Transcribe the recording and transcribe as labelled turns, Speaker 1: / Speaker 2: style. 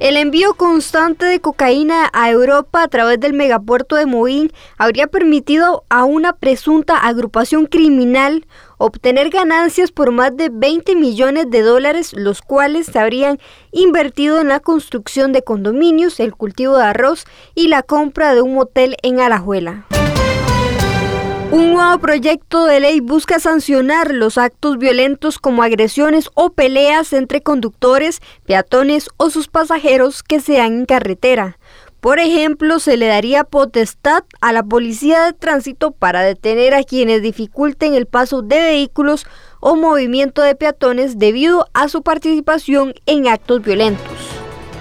Speaker 1: El envío constante de cocaína a Europa a través del megapuerto de Moín habría permitido a una presunta agrupación criminal obtener ganancias por más de 20 millones de dólares, los cuales se habrían invertido en la construcción de condominios, el cultivo de arroz y la compra de un motel en Alajuela. Un nuevo proyecto de ley busca sancionar los actos violentos como agresiones o peleas entre conductores, peatones o sus pasajeros que sean en carretera. Por ejemplo, se le daría potestad a la policía de tránsito para detener a quienes dificulten el paso de vehículos o movimiento de peatones debido a su participación en actos violentos.